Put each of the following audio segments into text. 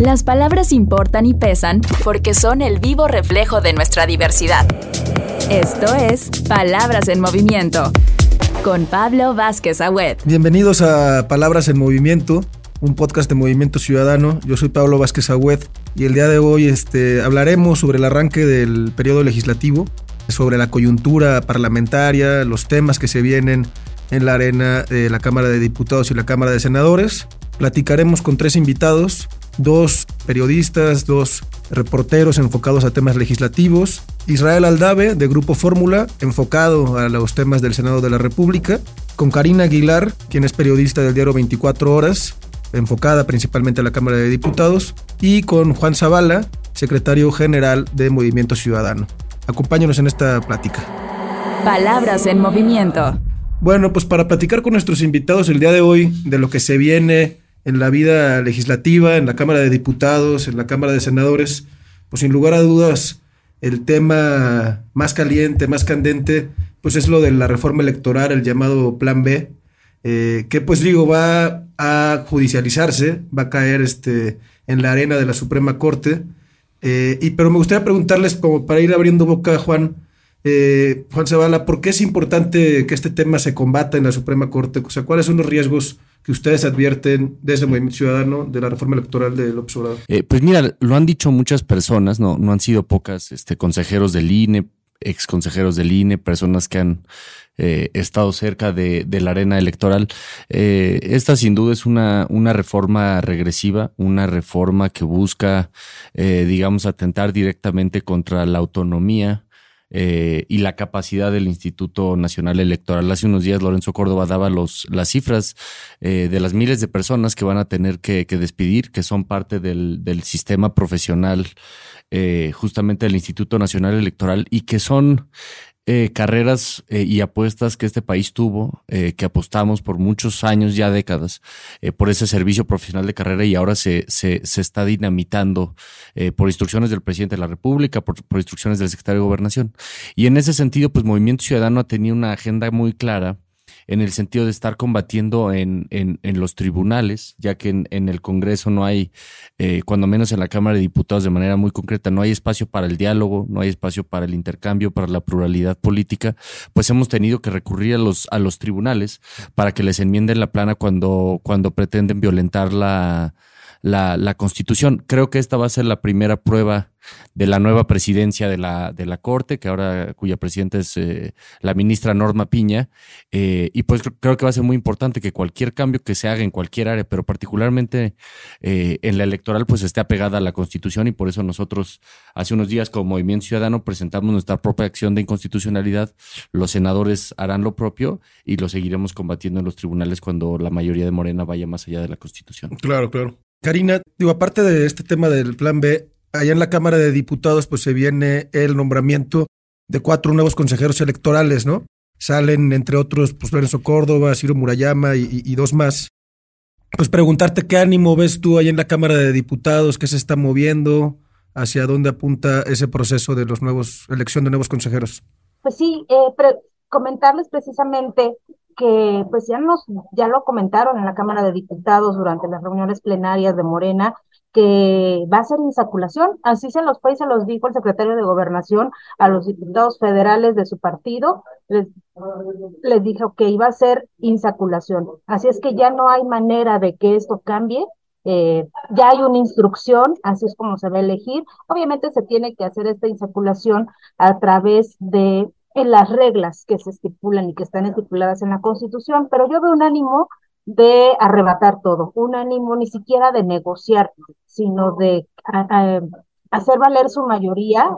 Las palabras importan y pesan porque son el vivo reflejo de nuestra diversidad. Esto es Palabras en Movimiento con Pablo Vázquez Agüed. Bienvenidos a Palabras en Movimiento, un podcast de Movimiento Ciudadano. Yo soy Pablo Vázquez Agüed y el día de hoy este, hablaremos sobre el arranque del periodo legislativo, sobre la coyuntura parlamentaria, los temas que se vienen en la arena de la Cámara de Diputados y la Cámara de Senadores. Platicaremos con tres invitados dos periodistas, dos reporteros enfocados a temas legislativos, Israel Aldave de Grupo Fórmula, enfocado a los temas del Senado de la República, con Karina Aguilar, quien es periodista del diario 24 Horas, enfocada principalmente a la Cámara de Diputados, y con Juan Zavala, secretario general de Movimiento Ciudadano. Acompáñanos en esta plática. Palabras en movimiento. Bueno, pues para platicar con nuestros invitados el día de hoy de lo que se viene en la vida legislativa, en la Cámara de Diputados, en la Cámara de Senadores, pues sin lugar a dudas el tema más caliente, más candente, pues es lo de la reforma electoral, el llamado Plan B, eh, que pues digo, va a judicializarse, va a caer este, en la arena de la Suprema Corte. Eh, y, pero me gustaría preguntarles, como para ir abriendo boca, Juan, eh, Juan Zavala, ¿por qué es importante que este tema se combata en la Suprema Corte? O sea, ¿cuáles son los riesgos que ustedes advierten desde el Movimiento Ciudadano de la reforma electoral de López Obrador? Eh, pues mira, lo han dicho muchas personas, no, no han sido pocas, este, consejeros del INE, ex consejeros del INE, personas que han eh, estado cerca de, la arena electoral. Eh, esta sin duda es una, una reforma regresiva, una reforma que busca, digamos, atentar directamente contra la autonomía eh, y la capacidad del Instituto Nacional Electoral. Hace unos días Lorenzo Córdoba daba los, las cifras eh, de las miles de personas que van a tener que, que despedir, que son parte del, del sistema profesional eh, justamente del Instituto Nacional Electoral y que son eh, carreras eh, y apuestas que este país tuvo, eh, que apostamos por muchos años, ya décadas, por ese servicio profesional de carrera y ahora se, se, se está dinamitando por instrucciones del presidente de la República, por, por, instrucciones del secretario de Gobernación. Y en ese sentido, pues Movimiento Ciudadano ha tenido una agenda muy clara en el sentido de estar combatiendo en, en, los tribunales, ya que en, en el Congreso no hay, eh, cuando menos en la Cámara de Diputados de manera muy concreta, no hay espacio para el diálogo, no hay espacio para el intercambio, para la pluralidad política, pues hemos tenido que recurrir a los, a los tribunales para que les enmienden la plana cuando, cuando pretenden violentar la, la, la Constitución. Creo que esta va a ser la primera prueba de la nueva presidencia de la, de la Corte, que ahora cuya presidenta es eh, la ministra Norma Piña. Eh, y pues creo que va a ser muy importante que cualquier cambio que se haga en cualquier área, pero particularmente eh, en la electoral, pues esté apegada a la Constitución y por eso nosotros hace unos días como Movimiento Ciudadano presentamos nuestra propia acción de inconstitucionalidad. Los senadores harán lo propio y lo seguiremos combatiendo en los tribunales cuando la mayoría de Morena vaya más allá de la Constitución. Claro, claro. Karina, digo, aparte de este tema del plan B, allá en la Cámara de Diputados pues se viene el nombramiento de cuatro nuevos consejeros electorales, ¿no? Salen entre otros pues Lorenzo Córdoba, Ciro Murayama y, dos más. Pues preguntarte qué ánimo ves tú ahí en la Cámara de Diputados, qué se está moviendo, hacia dónde apunta ese proceso de los nuevos, elección de nuevos consejeros. Pues sí, eh, comentarles precisamente que pues ya nos, ya lo comentaron en la Cámara de Diputados durante las reuniones plenarias de Morena, que va a ser insaculación. Así se los fue y se los dijo el secretario de Gobernación a los diputados federales de su partido. Les, les dijo que iba a ser insaculación. Así es que ya no hay manera de que esto cambie. Eh, ya hay una instrucción, así es como se va a elegir. Obviamente se tiene que hacer esta insaculación a través de en las reglas que se estipulan y que están estipuladas en la Constitución, pero yo veo un ánimo de arrebatar todo, un ánimo ni siquiera de negociar, sino de hacer valer su mayoría,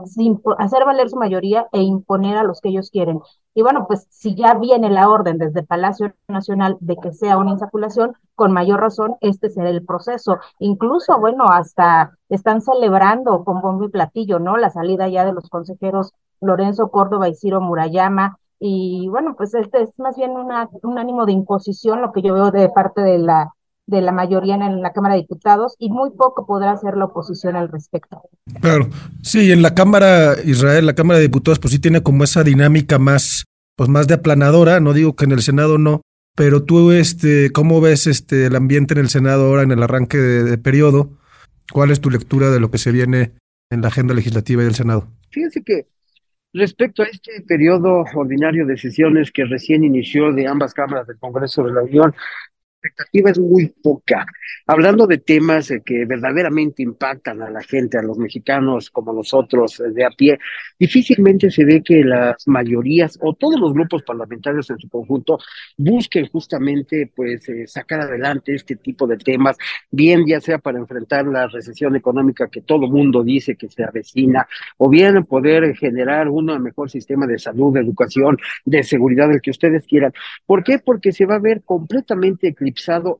hacer valer su mayoría e imponer a los que ellos quieren. Y bueno, pues si ya viene la orden desde Palacio Nacional de que sea una insaculación, con mayor razón este será el proceso. Incluso, bueno, hasta están celebrando con bombo y platillo, ¿no? La salida ya de los consejeros Lorenzo Córdoba y Ciro Murayama, y bueno, pues este es más bien una, un ánimo de imposición, lo que yo veo de parte de la, de la mayoría en la Cámara de Diputados, y muy poco podrá hacer la oposición al respecto. Claro, sí, en la Cámara Israel, la Cámara de Diputados, pues sí tiene como esa dinámica más, pues más de aplanadora, no digo que en el Senado no, pero tú, este, ¿cómo ves este el ambiente en el Senado ahora en el arranque de, de periodo? ¿Cuál es tu lectura de lo que se viene en la agenda legislativa y del Senado? Fíjense que respecto a este periodo ordinario de sesiones que recién inició de ambas cámaras del Congreso de la Unión, expectativa es muy poca. Hablando de temas eh, que verdaderamente impactan a la gente, a los mexicanos como nosotros eh, de a pie, difícilmente se ve que las mayorías o todos los grupos parlamentarios en su conjunto busquen justamente pues eh, sacar adelante este tipo de temas, bien ya sea para enfrentar la recesión económica que todo mundo dice que se avecina, o bien poder generar un mejor sistema de salud, de educación, de seguridad, el que ustedes quieran. ¿Por qué? Porque se va a ver completamente eclipsado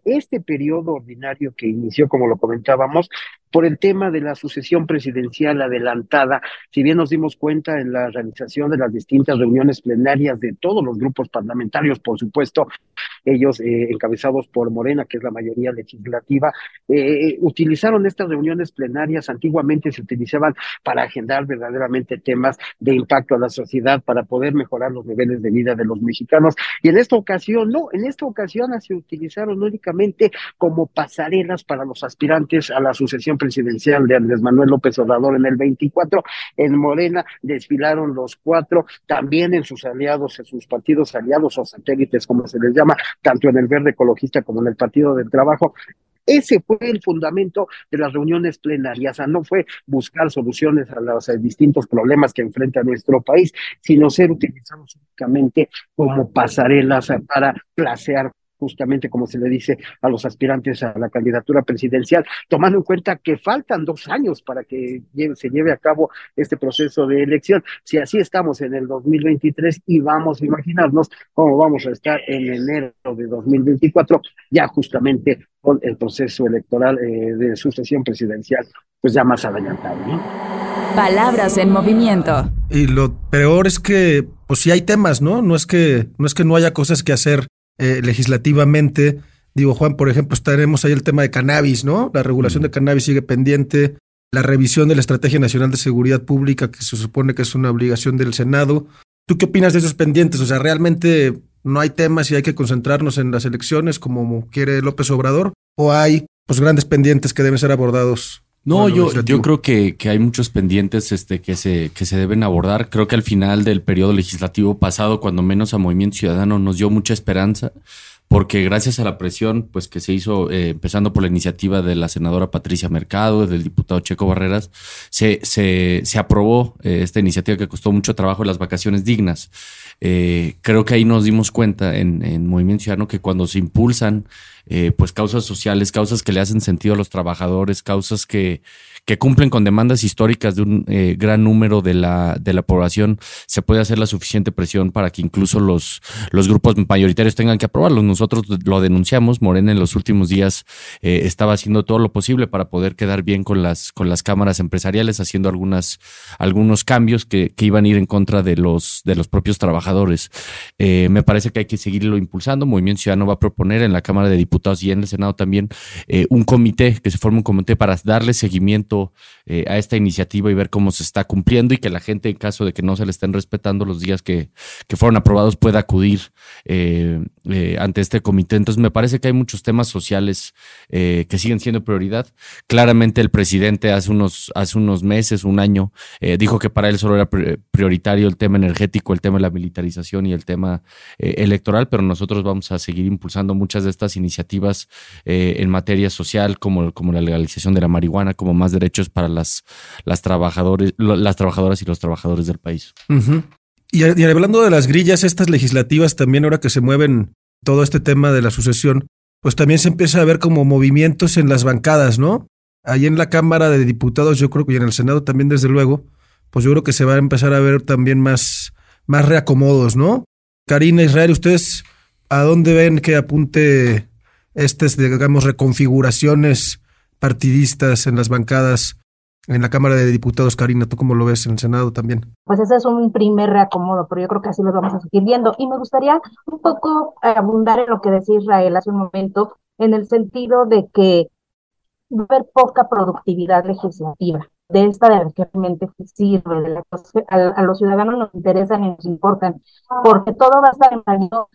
este periodo ordinario que inició, como lo comentábamos, por el tema de la sucesión presidencial adelantada. Si bien nos dimos cuenta en la realización de las distintas reuniones plenarias de todos los grupos parlamentarios, por supuesto, ellos eh, encabezados por Morena, que es la mayoría legislativa, eh, utilizaron estas reuniones plenarias, antiguamente se utilizaban para agendar verdaderamente temas de impacto a la sociedad, para poder mejorar los niveles de vida de los mexicanos. Y en esta ocasión, no, en esta ocasión se utilizaron únicamente como pasarelas para los aspirantes a la sucesión presidencial de Andrés Manuel López Obrador en el 24. En Morena desfilaron los cuatro, también en sus aliados, en sus partidos aliados o satélites, como se les llama, tanto en el Verde Ecologista como en el Partido del Trabajo. Ese fue el fundamento de las reuniones plenarias, no fue buscar soluciones a los distintos problemas que enfrenta nuestro país, sino ser utilizados únicamente como pasarelas para placear justamente como se le dice a los aspirantes a la candidatura presidencial, tomando en cuenta que faltan dos años para que se lleve a cabo este proceso de elección. Si así estamos en el 2023 y vamos a imaginarnos cómo vamos a estar en enero de 2024, ya justamente con el proceso electoral eh, de sucesión presidencial, pues ya más adelantado. Palabras en movimiento. Y lo peor es que, pues sí hay temas, ¿no? No es que no es que no haya cosas que hacer eh, legislativamente. Digo, Juan, por ejemplo, estaremos ahí el tema de cannabis, ¿no? La regulación de cannabis sigue pendiente, la revisión de la Estrategia Nacional de Seguridad Pública, que se supone que es una obligación del Senado. ¿Tú qué opinas de esos pendientes? O sea, ¿realmente no hay temas y hay que concentrarnos en las elecciones como quiere López Obrador? ¿O hay pues grandes pendientes que deben ser abordados no, yo, yo creo que, que, hay muchos pendientes este, que, se, que se deben abordar. Creo que al final del periodo legislativo pasado, cuando menos a Movimiento Ciudadano nos dio mucha esperanza, porque gracias a la presión pues, que se hizo, eh, empezando por la iniciativa de la senadora Patricia Mercado, del diputado Checo Barreras, se, se, se aprobó eh, esta iniciativa que costó mucho trabajo, las vacaciones dignas. Eh, creo que ahí nos dimos cuenta en, en Movimiento Ciudadano que cuando se impulsan eh, pues causas sociales, causas que le hacen sentido a los trabajadores, causas que, que cumplen con demandas históricas de un eh, gran número de la, de la población, se puede hacer la suficiente presión para que incluso los, los grupos mayoritarios tengan que aprobarlos. Nosotros lo denunciamos, Morena en los últimos días eh, estaba haciendo todo lo posible para poder quedar bien con las, con las cámaras empresariales, haciendo algunas, algunos cambios que, que iban a ir en contra de los, de los propios trabajadores. Me parece que hay que seguirlo impulsando. Movimiento Ciudadano va a proponer en la Cámara de Diputados y en el Senado también eh, un comité, que se forme un comité para darle seguimiento eh, a esta iniciativa y ver cómo se está cumpliendo y que la gente, en caso de que no se le estén respetando los días que, que fueron aprobados, pueda acudir eh, ante este comité. Entonces, me parece que hay muchos temas sociales que siguen siendo prioridad. Claramente, el presidente hace unos, hace unos meses, un año, dijo que para él solo era prioritario el tema energético, el tema de la militarización y el tema electoral, pero nosotros vamos a seguir impulsando muchas de estas iniciativas iniciativas eh, en materia social, como, como la legalización de la marihuana, como más derechos para las, las, trabajadores, las trabajadoras y los trabajadores del país. y, y hablando de las grillas, estas legislativas también, ahora que se mueven todo este tema de la sucesión, pues también se empieza a ver como movimientos en las bancadas, ¿no? Ahí en la Cámara de Diputados, yo creo que y en el Senado también, desde luego, pues yo creo que se va a empezar a ver también más, más reacomodos, ¿no? Karina Israel, ¿ustedes a dónde ven que apunte estas, digamos, reconfiguraciones partidistas en las bancadas en la Cámara de Diputados, Karina, ¿tú cómo lo ves en el Senado también? Pues ese es un primer reacomodo, pero yo creo que así lo vamos a seguir viendo. Y me gustaría un poco abundar en lo que decía Israel hace un momento, en el sentido de que haber poca productividad legislativa de esta de la que realmente sirve, de la a, a, los ciudadanos nos interesan y nos importan, porque todo va a estar en manos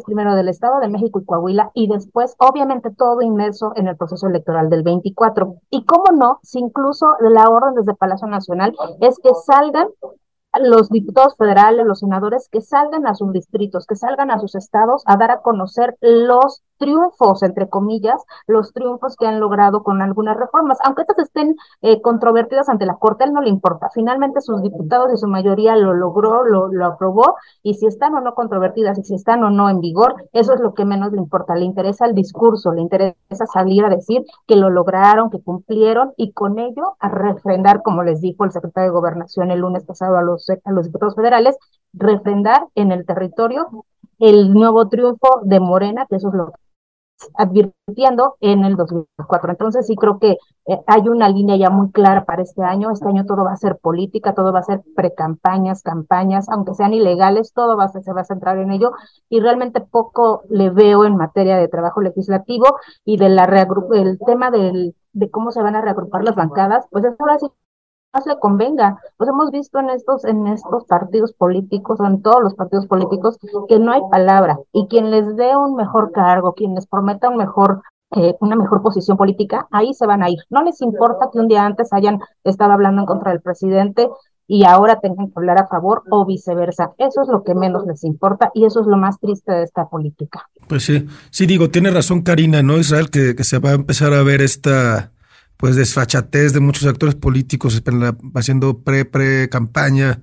primero del Estado de México y Coahuila y después, obviamente, todo inmerso en el proceso electoral del 24. Y cómo no, si incluso la orden desde Palacio Nacional es que salgan los diputados federales, los senadores, que salgan a sus distritos, que salgan a sus estados a dar a conocer los triunfos, entre comillas, los triunfos que han logrado con algunas reformas, aunque estas estén eh, controvertidas ante la Corte, él no le importa. Finalmente sus diputados y su mayoría lo logró, lo, lo aprobó, y si están o no controvertidas y si están o no en vigor, eso es lo que menos le importa. Le interesa el discurso, le interesa salir a decir que lo lograron, que cumplieron, y con ello a refrendar, como les dijo el secretario de Gobernación el lunes pasado a los, los diputados federales, refrendar en el territorio el nuevo triunfo de Morena, que eso es lo que advirtiendo en el 2004. Entonces sí creo que eh, hay una línea ya muy clara para este año. Este año todo va a ser política, todo va a ser precampañas, campañas, aunque sean ilegales, todo va a ser, se va a centrar en ello y realmente poco le veo en materia de trabajo legislativo y de la el tema del, de cómo se van a reagrupar las bancadas, pues es ahora sí le convenga. Pues hemos visto en estos, en estos partidos políticos, o en todos los partidos políticos, que no hay palabra. Y quien les dé un mejor cargo, quien les prometa un mejor, eh, una mejor posición política, ahí se van a ir. No les importa que un día antes hayan estado hablando en contra del presidente y ahora tengan que hablar a favor o viceversa. Eso es lo que menos les importa y eso es lo más triste de esta política. Pues sí, sí digo, tiene razón Karina, ¿no, Israel? Que se va a empezar a ver esta pues desfachatez de muchos actores políticos haciendo pre pre campaña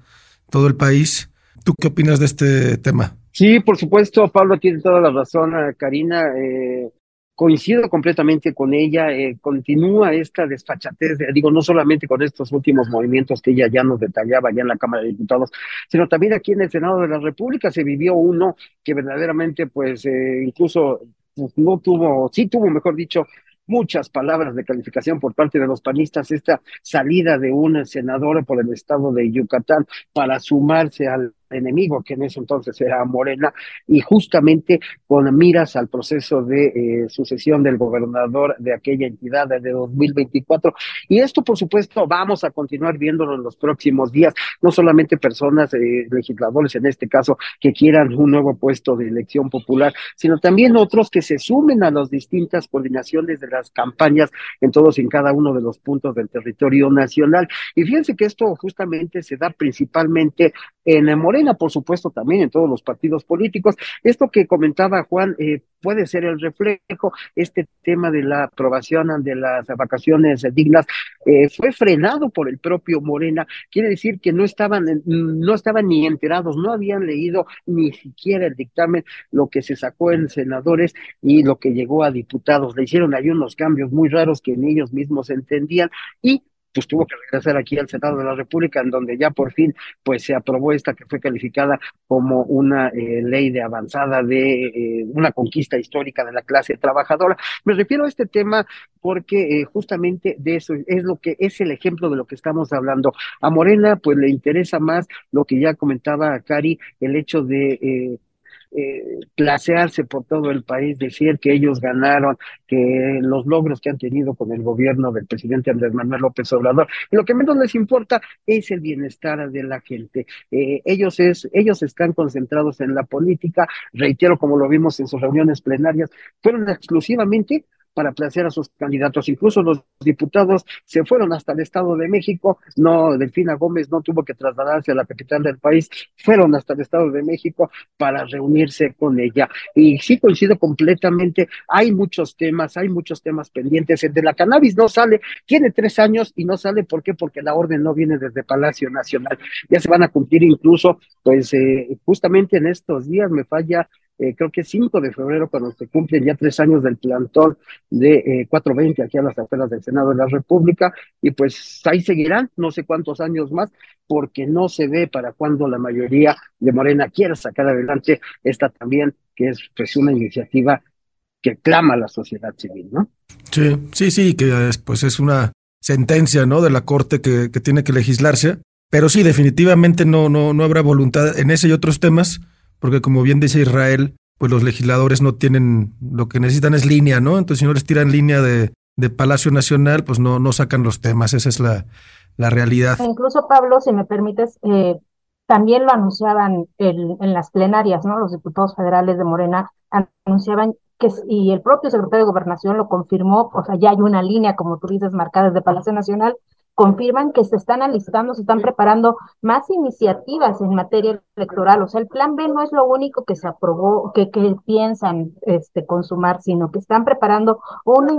todo el país. ¿Tú qué opinas de este tema? Sí, por supuesto, Pablo tiene toda la razón, eh, Karina. Eh, coincido completamente con ella. Eh, continúa esta desfachatez, digo, no solamente con estos últimos movimientos que ella ya nos detallaba ya en la Cámara de Diputados, sino también aquí en el Senado de la República se vivió uno que verdaderamente, pues, incluso pues, no tuvo, sí tuvo, mejor dicho, muchas palabras de calificación por parte de los panistas, esta salida de un senador por el estado de Yucatán para sumarse al enemigo, que en ese entonces era Morena, y justamente con miras al proceso de eh, sucesión del gobernador de aquella entidad de 2024. Y esto, por supuesto, vamos a continuar viéndolo en los próximos días, no solamente personas, eh, legisladores en este caso, que quieran un nuevo puesto de elección popular, sino también otros que se sumen a las distintas coordinaciones de las campañas en todos y en cada uno de los puntos del territorio nacional. Y fíjense que esto justamente se da principalmente en Morena por supuesto, también en todos los partidos políticos. Esto que comentaba Juan eh, puede ser el reflejo, este tema de la aprobación de las vacaciones dignas eh, fue frenado por el propio Morena, quiere decir que no estaban, no estaban ni enterados, no habían leído ni siquiera el dictamen, lo que se sacó en senadores y lo que llegó a diputados. Le hicieron ahí unos cambios muy raros que ni ellos mismos entendían y pues tuvo que regresar aquí al Senado de la República, en donde ya por fin pues se aprobó esta que fue calificada como una eh, ley de avanzada de eh, una conquista histórica de la clase trabajadora. Me refiero a este tema porque eh, justamente de eso es lo que es el ejemplo de lo que estamos hablando. A Morena pues le interesa más lo que ya comentaba Cari, el hecho de eh, placearse por todo el país, decir que ellos ganaron, que los logros que han tenido con el gobierno del presidente Andrés Manuel López Obrador. Lo que menos les importa es el bienestar de la gente. Eh, ellos, es, ellos están concentrados en la política, reitero como lo vimos en sus reuniones plenarias, fueron exclusivamente para placear a sus candidatos. Incluso los diputados se fueron hasta el Estado de México. No, Delfina Gómez no tuvo que trasladarse a la capital del país, fueron hasta el Estado de México para reunirse con ella. Y sí coincido completamente, hay muchos temas, hay muchos temas pendientes. El de la cannabis no sale, tiene tres años y no sale, ¿por qué? Porque la orden no viene desde Palacio Nacional. Ya se van a cumplir incluso, pues eh, justamente en estos días me falla eh, creo que 5 de febrero, cuando se cumplen ya tres años del plantón de 420 eh, aquí a las afueras del Senado de la República, y pues ahí seguirán no sé cuántos años más, porque no se ve para cuando la mayoría de Morena quiera sacar adelante esta también, que es pues una iniciativa que clama la sociedad civil, ¿no? Sí, sí, sí, que es, pues es una sentencia, ¿no? De la Corte que, que tiene que legislarse, pero sí, definitivamente no, no, no habrá voluntad en ese y otros temas porque como bien dice Israel, pues los legisladores no tienen, lo que necesitan es línea, ¿no? Entonces si no les tiran línea de, de Palacio Nacional, pues no, no sacan los temas, esa es la, la realidad. Incluso, Pablo, si me permites, eh, también lo anunciaban en las plenarias, ¿no? Los diputados federales de Morena anunciaban que, y el propio secretario de Gobernación lo confirmó, o sea, ya hay una línea, como tú dices, marcada desde Palacio Nacional, confirman que se están alistando, se están preparando más iniciativas en materia electoral. O sea, el plan B no es lo único que se aprobó, que, que piensan este, consumar, sino que están preparando una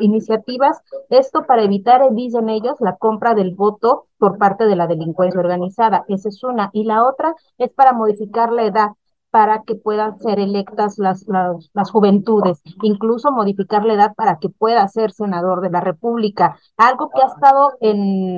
iniciativas, esto para evitar, dicen ellos, la compra del voto por parte de la delincuencia organizada. Esa es una. Y la otra es para modificar la edad para que puedan ser electas las, las, juventudes, incluso modificar la edad para que pueda ser senador de la República, algo que ha estado en,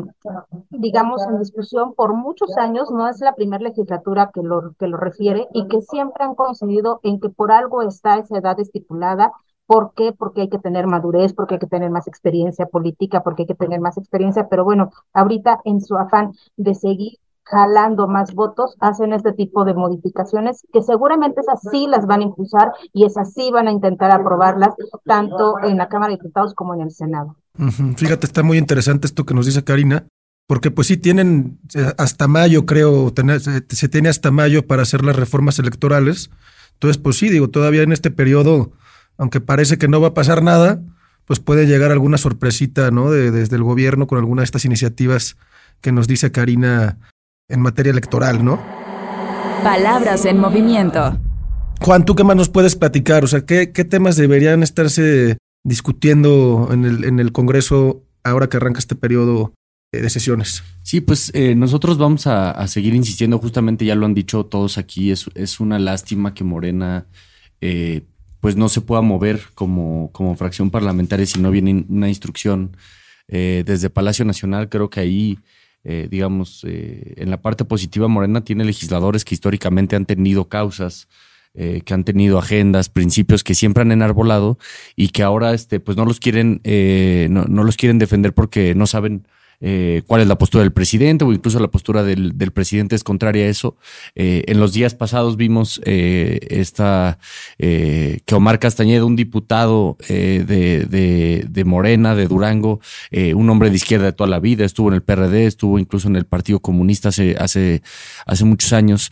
digamos, en discusión por muchos años, no es la primera legislatura que lo, que lo refiere y que siempre han coincidido en que por algo está esa edad estipulada ¿Por qué? Porque hay que tener madurez, porque hay que tener más experiencia política, porque hay que tener más experiencia, pero bueno, ahorita en su afán de seguir jalando más votos, hacen este tipo de modificaciones que seguramente esas sí las van a impulsar y esas sí van a intentar aprobarlas tanto en la Cámara de Diputados como en el Senado. Fíjate, está muy interesante esto que nos dice Karina, porque pues sí tienen eh, hasta mayo, creo, se tiene hasta mayo para hacer las reformas electorales. Entonces, pues sí, digo, todavía en este periodo, aunque parece que no va a pasar nada, pues puede llegar alguna sorpresita, ¿no? De, desde el gobierno con alguna de estas iniciativas que nos dice Karina en materia electoral, ¿no? Palabras en movimiento. Juan, ¿tú qué más nos puedes platicar? O sea, ¿qué, qué temas deberían estarse discutiendo en el, en el Congreso ahora que arranca este periodo eh, de sesiones? Sí, pues eh, nosotros vamos a, seguir insistiendo, justamente ya lo han dicho todos aquí, es, es una lástima que Morena eh, pues no se pueda mover como, como fracción parlamentaria si no viene una instrucción desde Palacio Nacional. Creo que ahí eh, digamos, eh, en la parte positiva, Morena tiene legisladores que históricamente han tenido causas, eh, que han tenido agendas, principios que siempre han enarbolado y que ahora, este, pues no los quieren, no, no, los quieren defender porque no saben eh, cuál es la postura del presidente o incluso la postura del, presidente es contraria a eso. Eh, en los días pasados vimos eh, esta que Omar Castañeda, un diputado de, Morena, de Durango, un hombre de izquierda de toda la vida, estuvo en el PRD, estuvo incluso en el Partido Comunista hace, hace, hace muchos años,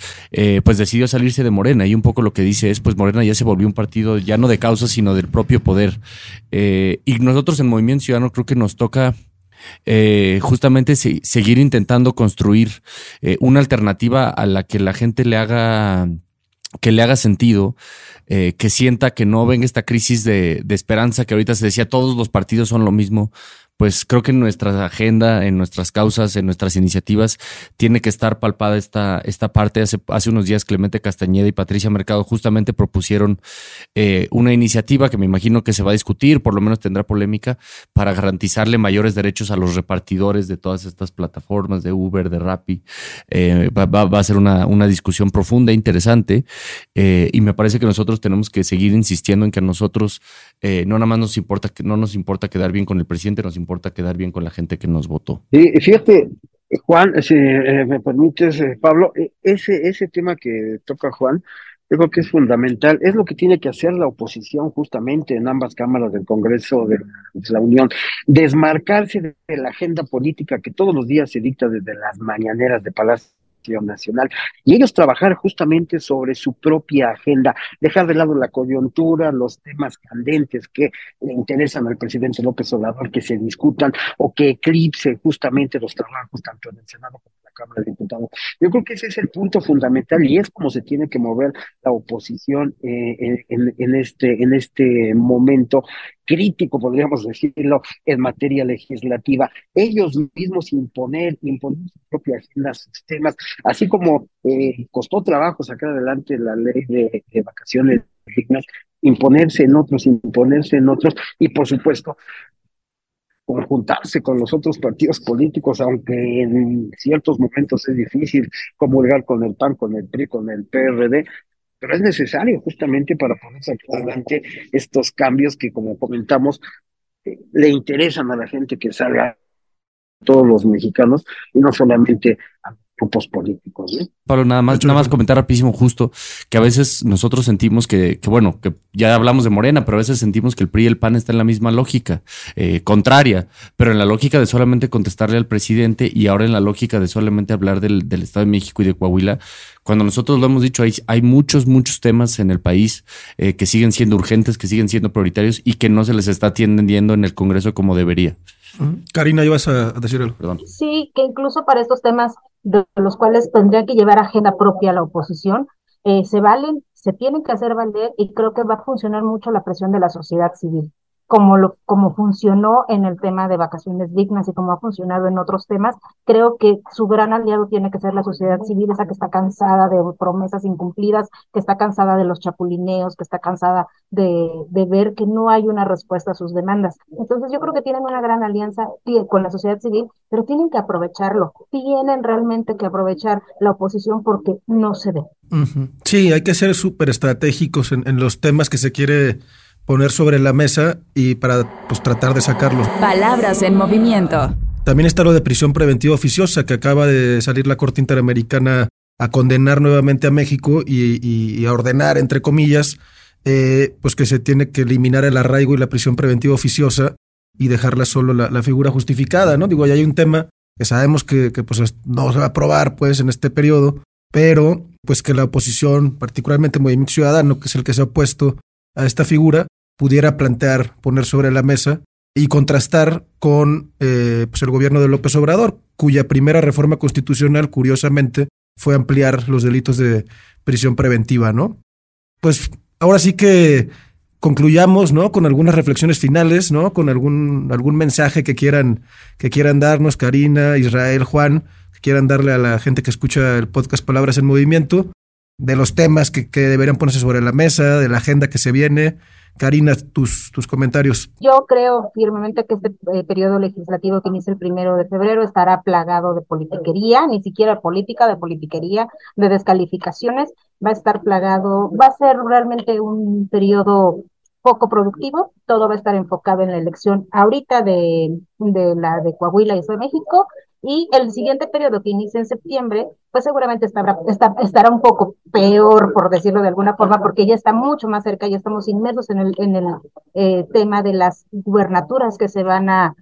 pues decidió salirse de Morena y un poco lo que dice es, pues Morena ya se volvió un partido ya no de causa, sino del propio poder. y nosotros en Movimiento Ciudadano creo que nos toca eh, justamente seguir intentando construir eh, una alternativa a la que la gente le haga que le haga sentido, eh, que sienta que no venga esta crisis de, de, esperanza que ahorita se decía, todos los partidos son lo mismo, pues creo que en nuestra agenda, en nuestras causas, en nuestras iniciativas, tiene que estar palpada esta, esta parte. Hace, hace unos días Clemente Castañeda y Patricia Mercado justamente propusieron eh, una iniciativa que me imagino que se va a discutir, por lo menos tendrá polémica, para garantizarle mayores derechos a los repartidores de todas estas plataformas de Uber, de Rappi. Eh, va, va, a ser una, una discusión profunda e interesante eh, y me parece que nosotros tenemos que seguir insistiendo en que a nosotros no nada más nos importa, que no nos importa quedar bien con el presidente, nos importa quedar bien con la gente que nos votó. Sí, fíjate, Juan, si eh, me permites, eh, Pablo, ese, ese tema que toca Juan, creo que es fundamental, es lo que tiene que hacer la oposición justamente en ambas cámaras del Congreso de, la Unión, desmarcarse de la agenda política que todos los días se dicta desde las mañaneras de Palacio nacional y ellos trabajar justamente sobre su propia agenda, dejar de lado la coyuntura, los temas candentes que le interesan al presidente López Obrador que se discutan o que eclipse justamente los trabajos tanto en el Senado como en la Cámara de Diputados. Yo creo que ese es el punto fundamental y es como se tiene que mover la oposición eh, en, este, en este momento crítico, podríamos decirlo, en materia legislativa. Ellos mismos imponer, imponer su propia agenda, sus temas, así como eh, costó trabajo sacar adelante la ley de, vacaciones dignas, imponerse en otros, imponerse en otros, y por supuesto, conjuntarse con los otros partidos políticos, aunque en ciertos momentos es difícil comulgar con el PAN, con el PRI, con el PRD, pero es necesario justamente para poner adelante estos cambios que, como comentamos, le interesan a la gente que salga, a todos los mexicanos, y no solamente a grupos políticos. Pablo, nada más, nada más comentar rapidísimo justo que a veces nosotros sentimos que, que, bueno, que ya hablamos de Morena, pero a veces sentimos que el PRI y el PAN están en la misma lógica, eh, contraria, pero en la lógica de solamente contestarle al presidente y ahora en la lógica de solamente hablar del, del Estado de México y de Coahuila, cuando nosotros lo hemos dicho, hay, hay muchos, muchos temas en el país eh, que siguen siendo urgentes, que siguen siendo prioritarios y que no se les está atendiendo en el Congreso como debería. Karina, ibas a decir algo. Perdón. Sí, que incluso para estos temas de los cuales tendría que llevar agenda propia la oposición, eh, se valen, se tienen que hacer valer y creo que va a funcionar mucho la presión de la sociedad civil como, lo, como funcionó en el tema de vacaciones dignas y como ha funcionado en otros temas, creo que su gran aliado tiene que ser la sociedad civil, esa que está cansada de promesas incumplidas, que está cansada de los chapulineos, que está cansada de, de ver que no hay una respuesta a sus demandas. Entonces yo creo que tienen una gran alianza con la sociedad civil, pero tienen que aprovecharlo, tienen realmente que aprovechar la oposición porque no se ve. Sí, hay que ser súper estratégicos en, en los temas que se quiere poner sobre la mesa y para pues, tratar de sacarlos. Palabras en movimiento. También está lo de prisión preventiva oficiosa, que acaba de salir la Corte Interamericana a condenar nuevamente a México y, a ordenar, entre comillas, eh, pues que se tiene que eliminar el arraigo y la prisión preventiva oficiosa y dejarla solo la, figura justificada, ¿no? Digo, ya hay un tema que sabemos que, que pues no se va a aprobar pues en este periodo, pero pues que la oposición, particularmente Movimiento Ciudadano, que es el que se ha opuesto a esta figura, pudiera plantear, poner sobre la mesa y contrastar con eh, pues el gobierno de López Obrador, cuya primera reforma constitucional, curiosamente, fue ampliar los delitos de prisión preventiva, ¿no? Pues ahora sí que concluyamos, ¿no? Con algunas reflexiones finales, ¿no? Con algún, algún mensaje que quieran, que quieran darnos, Karina, Israel, Juan, que quieran darle a la gente que escucha el podcast Palabras en Movimiento, de los temas que, que deberían ponerse sobre la mesa, de la agenda que se viene, Karina, tus, tus comentarios. Yo creo firmemente que este eh, periodo legislativo que inicia el primero de febrero estará plagado de politiquería, ni siquiera política, de politiquería, de descalificaciones. Va a estar plagado, va a ser realmente un periodo poco productivo, todo va a estar enfocado en la elección ahorita de, de la de Coahuila y de México y el siguiente periodo que inicia en septiembre, pues seguramente estará, un poco peor, por decirlo de alguna forma, porque ya está mucho más cerca, ya estamos inmersos en el, en el eh, tema de las gubernaturas que se van a,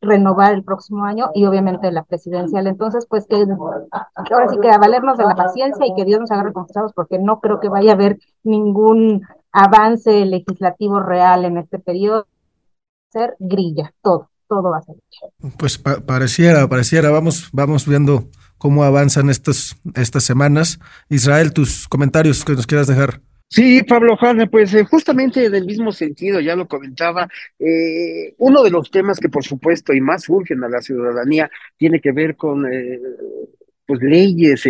renovar el próximo año y obviamente la presidencial. Entonces, pues que ahora sí que a valernos de la paciencia y que Dios nos haga confesados porque no creo que vaya a haber ningún avance legislativo real en este periodo. Ser grilla, todo todo va a ser Pues pareciera, pareciera, vamos, vamos viendo cómo avanzan estos, estas semanas. Israel, tus comentarios que nos quieras dejar. Sí, Pablo Juan, pues eh, justamente del mismo sentido, ya lo comentaba, eh, uno de los temas que por supuesto y más urgen a la ciudadanía tiene que ver con eh, pues leyes,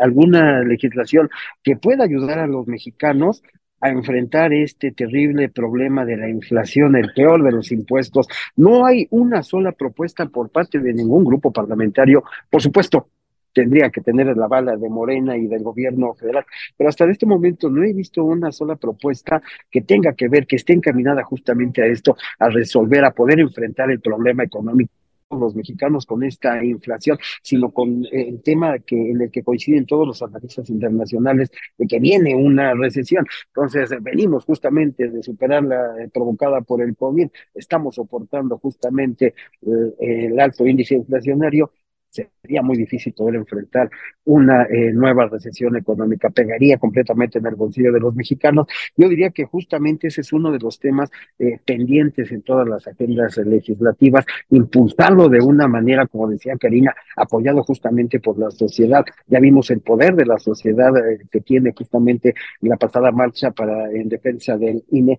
alguna legislación que pueda ayudar a los mexicanos a enfrentar este terrible problema de la inflación, el peor de los impuestos. No hay una sola propuesta por parte de ningún grupo parlamentario. Por supuesto, tendría que tener la bala de Morena y del gobierno federal, pero hasta este momento no he visto una sola propuesta que tenga que ver, que esté encaminada justamente a esto, a resolver, a poder enfrentar el problema económico los mexicanos con esta inflación, sino con el tema que en el que coinciden todos los analistas internacionales de que viene una recesión. Entonces, venimos justamente de superar la eh, provocada por el COVID, estamos soportando justamente eh, el alto índice inflacionario sería muy difícil poder enfrentar una eh, nueva recesión económica, pegaría completamente en el bolsillo de los mexicanos. Yo diría que justamente ese es uno de los temas eh, pendientes en todas las agendas legislativas, impulsarlo de una manera, como decía Karina, apoyado justamente por la sociedad. Ya vimos el poder de la sociedad eh, que tiene justamente la pasada marcha para en defensa del INE.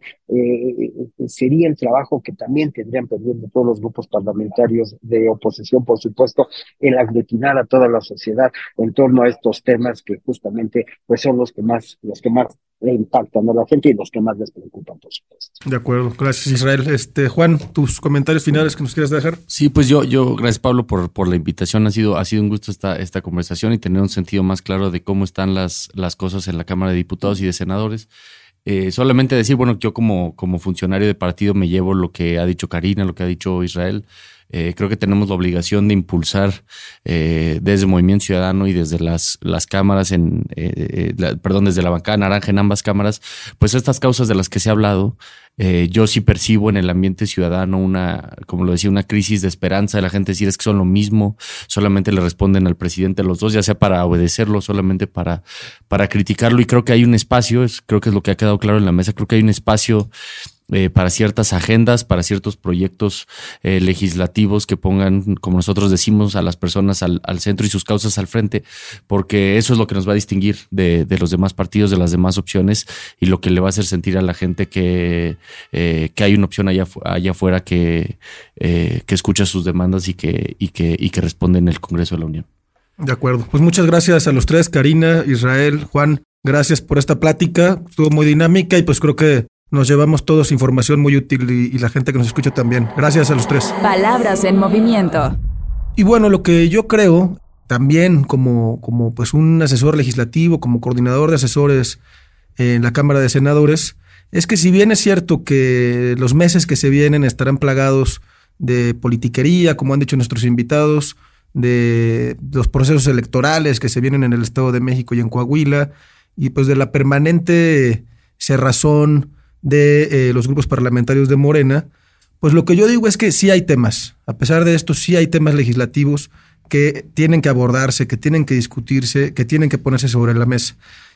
sería el trabajo que también tendrían pendiente todos los grupos parlamentarios de oposición, por supuesto, el aglutinar a toda la sociedad en torno a estos temas que justamente pues son los que más, los que más le impactan a la gente y los que más les preocupan, por supuesto. De acuerdo, gracias Israel. Este Juan, tus comentarios finales que nos quieras dejar. Sí, pues yo, yo, gracias Pablo por, por la invitación. Ha sido, ha sido un gusto esta, esta conversación y tener un sentido más claro de cómo están las, las cosas en la Cámara de Diputados y de Senadores. Eh, solamente decir, bueno, yo como, como funcionario de partido me llevo lo que ha dicho Karina, lo que ha dicho Israel. Eh, creo que tenemos la obligación de impulsar eh, desde Movimiento Ciudadano y desde las, las cámaras, en, eh, perdón, desde la bancada naranja en ambas cámaras, pues estas causas de las que se ha hablado. Yo sí percibo en el ambiente ciudadano una, como lo decía, una crisis de esperanza de la gente decir es que son lo mismo, solamente le responden al presidente los dos, ya sea para obedecerlo, solamente para, para criticarlo. Y creo que hay un espacio, es, creo que es lo que ha quedado claro en la mesa, creo que hay un espacio eh, para ciertas agendas, para ciertos proyectos eh, legislativos que pongan, como nosotros decimos, a las personas al, centro y sus causas al frente, porque eso es lo que nos va a distinguir de, los demás partidos, de las demás opciones y lo que le va a hacer sentir a la gente que, eh, que hay una opción allá, allá afuera que, que escucha sus demandas y que, y, que, y que responde en el Congreso de la Unión. De acuerdo. Pues muchas gracias a los tres, Karina, Israel, Juan. Gracias por esta plática. Estuvo muy dinámica y pues creo que nos llevamos todos información muy útil y, la gente que nos escucha también. Gracias a los tres. Palabras en movimiento. Y bueno, lo que yo creo, también como, como pues un asesor legislativo, como coordinador de asesores en la Cámara de Senadores, es que si bien es cierto que los meses que se vienen estarán plagados de politiquería, como han dicho nuestros invitados, de los procesos electorales que se vienen en el Estado de México y en Coahuila, y pues de la permanente cerrazón de eh, los grupos parlamentarios de Morena, pues lo que yo digo es que sí hay temas, a pesar de esto sí hay temas legislativos que tienen que abordarse, que tienen que discutirse, que tienen que ponerse sobre la mesa.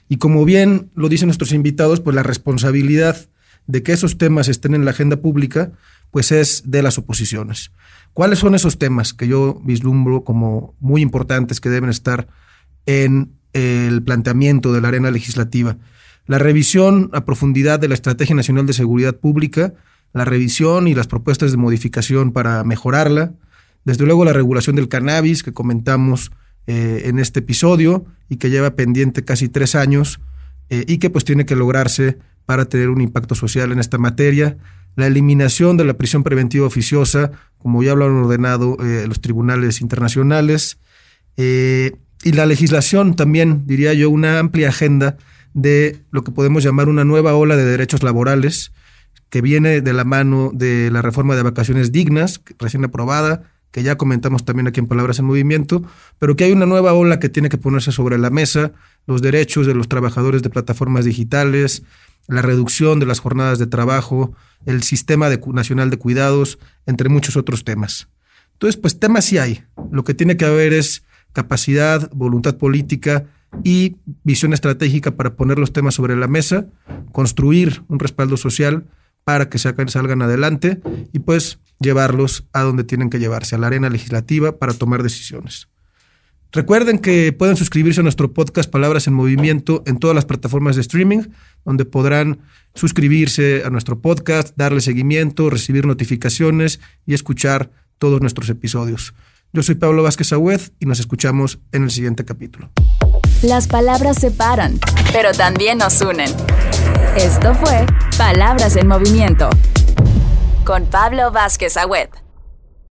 Y como bien lo dicen nuestros invitados, pues la responsabilidad de que esos temas estén en la agenda pública, pues es de las oposiciones. ¿Cuáles son esos temas que yo vislumbro como muy importantes que deben estar en el planteamiento de la arena legislativa? la revisión a profundidad de la Estrategia Nacional de Seguridad Pública, la revisión y las propuestas de modificación para mejorarla, desde luego la regulación del cannabis que comentamos eh, en este episodio y que lleva pendiente casi tres años eh, y que pues tiene que lograrse para tener un impacto social en esta materia, la eliminación de la prisión preventiva oficiosa, como ya lo han ordenado eh, los tribunales internacionales, y la legislación también, diría yo, una amplia agenda de lo que podemos llamar una nueva ola de derechos laborales que viene de la mano de la reforma de vacaciones dignas, recién aprobada, que ya comentamos también aquí en Palabras en Movimiento, pero que hay una nueva ola que tiene que ponerse sobre la mesa, los derechos de los trabajadores de plataformas digitales, la reducción de las jornadas de trabajo, el sistema nacional de cuidados, entre muchos otros temas. Entonces, pues temas sí hay. Lo que tiene que haber es capacidad, voluntad política y visión estratégica para poner los temas sobre la mesa, construir un respaldo social para que salgan adelante y pues llevarlos a donde tienen que llevarse, a la arena legislativa para tomar decisiones. Recuerden que pueden suscribirse a nuestro podcast Palabras en Movimiento en todas las plataformas de streaming, donde podrán suscribirse a nuestro podcast, darle seguimiento, recibir notificaciones y escuchar todos nuestros episodios. Yo soy Pablo Vázquez Agüed y nos escuchamos en el siguiente capítulo. Las palabras separan, pero también nos unen. Esto fue Palabras en Movimiento con Pablo Vázquez Agüed.